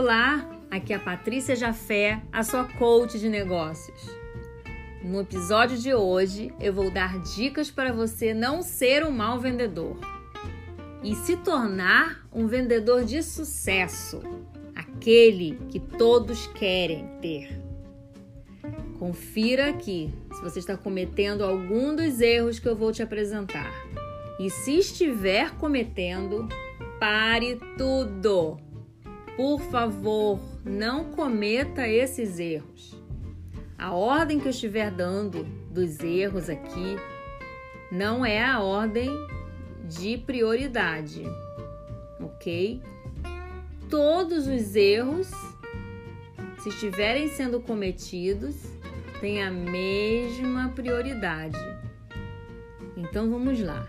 Olá, aqui é a Patrícia Jafé, a sua coach de negócios. No episódio de hoje, eu vou dar dicas para você não ser um mau vendedor e se tornar um vendedor de sucesso, aquele que todos querem ter. Confira aqui se você está cometendo algum dos erros que eu vou te apresentar. E se estiver cometendo, pare tudo. Por favor, não cometa esses erros. A ordem que eu estiver dando dos erros aqui não é a ordem de prioridade, ok? Todos os erros, se estiverem sendo cometidos, têm a mesma prioridade. Então vamos lá.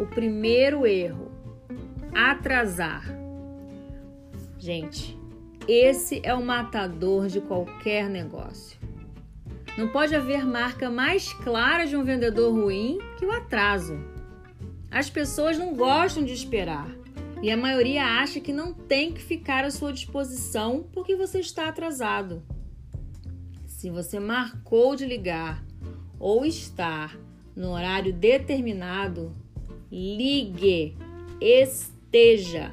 O primeiro erro: atrasar. Gente, esse é o matador de qualquer negócio. Não pode haver marca mais clara de um vendedor ruim que o atraso. As pessoas não gostam de esperar e a maioria acha que não tem que ficar à sua disposição porque você está atrasado. Se você marcou de ligar ou estar no horário determinado, ligue, esteja.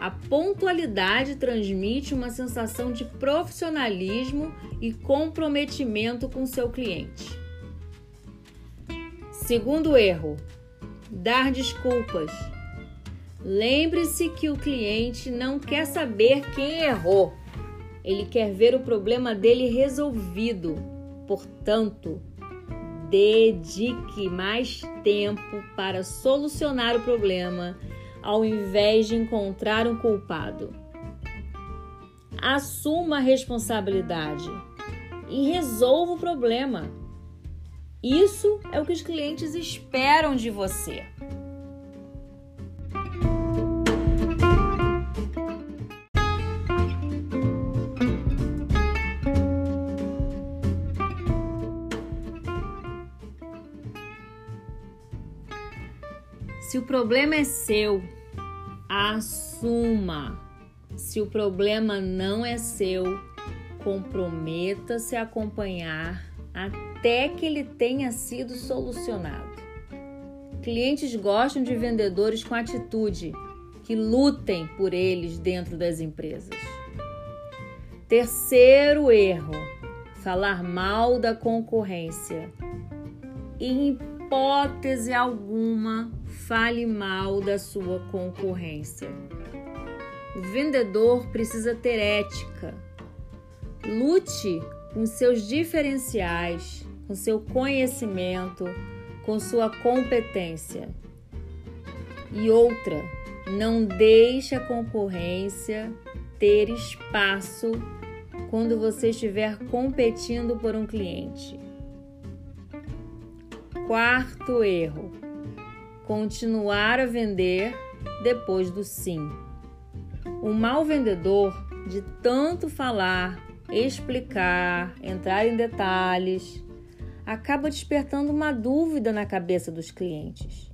A pontualidade transmite uma sensação de profissionalismo e comprometimento com seu cliente. Segundo erro, dar desculpas. Lembre-se que o cliente não quer saber quem errou. Ele quer ver o problema dele resolvido. Portanto, dedique mais tempo para solucionar o problema ao invés de encontrar um culpado. Assuma a responsabilidade e resolva o problema. Isso é o que os clientes esperam de você. Se o problema é seu, assuma. Se o problema não é seu, comprometa-se a acompanhar até que ele tenha sido solucionado. Clientes gostam de vendedores com atitude, que lutem por eles dentro das empresas. Terceiro erro: falar mal da concorrência. Hipótese alguma, fale mal da sua concorrência. O vendedor precisa ter ética. Lute com seus diferenciais, com seu conhecimento, com sua competência. E outra, não deixe a concorrência ter espaço quando você estiver competindo por um cliente. Quarto erro: continuar a vender depois do sim. O mau vendedor, de tanto falar, explicar, entrar em detalhes, acaba despertando uma dúvida na cabeça dos clientes.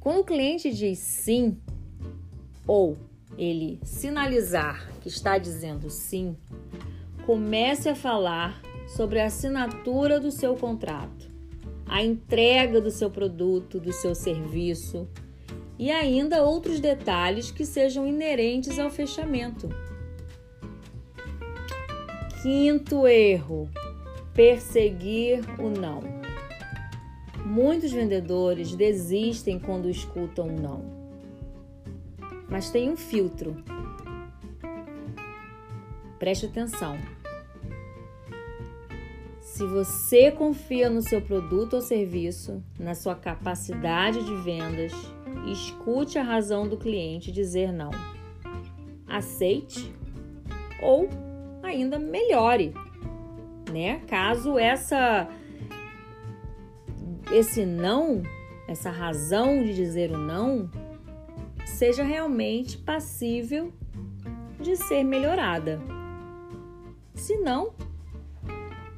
Quando o cliente diz sim ou ele sinalizar que está dizendo sim, comece a falar sobre a assinatura do seu contrato, a entrega do seu produto, do seu serviço e ainda outros detalhes que sejam inerentes ao fechamento. Quinto erro: perseguir o não. Muitos vendedores desistem quando escutam não. Mas tem um filtro. Preste atenção. Se você confia no seu produto ou serviço, na sua capacidade de vendas, escute a razão do cliente dizer não. Aceite ou ainda melhore, né? Caso essa esse não, essa razão de dizer o não seja realmente passível de ser melhorada. Se não,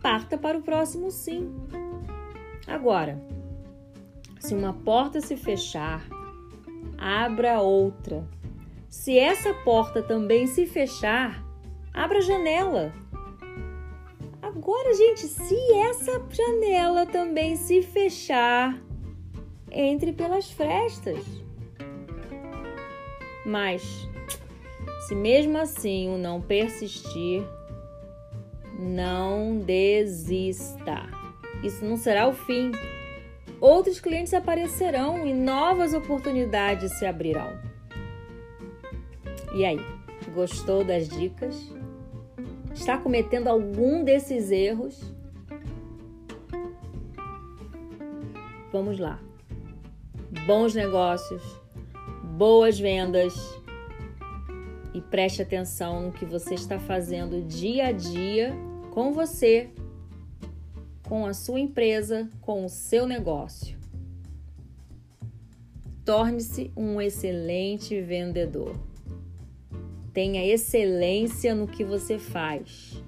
parta para o próximo sim. Agora, se uma porta se fechar, abra outra. Se essa porta também se fechar, abra a janela. Agora, gente, se essa janela também se fechar, entre pelas frestas. Mas, se mesmo assim o não persistir, não desista. Isso não será o fim. Outros clientes aparecerão e novas oportunidades se abrirão. E aí, gostou das dicas? Está cometendo algum desses erros? Vamos lá. Bons negócios, boas vendas e preste atenção no que você está fazendo dia a dia com você, com a sua empresa, com o seu negócio. Torne-se um excelente vendedor. Tenha excelência no que você faz.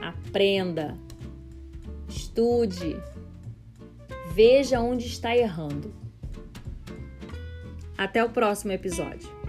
Aprenda, estude, veja onde está errando. Até o próximo episódio.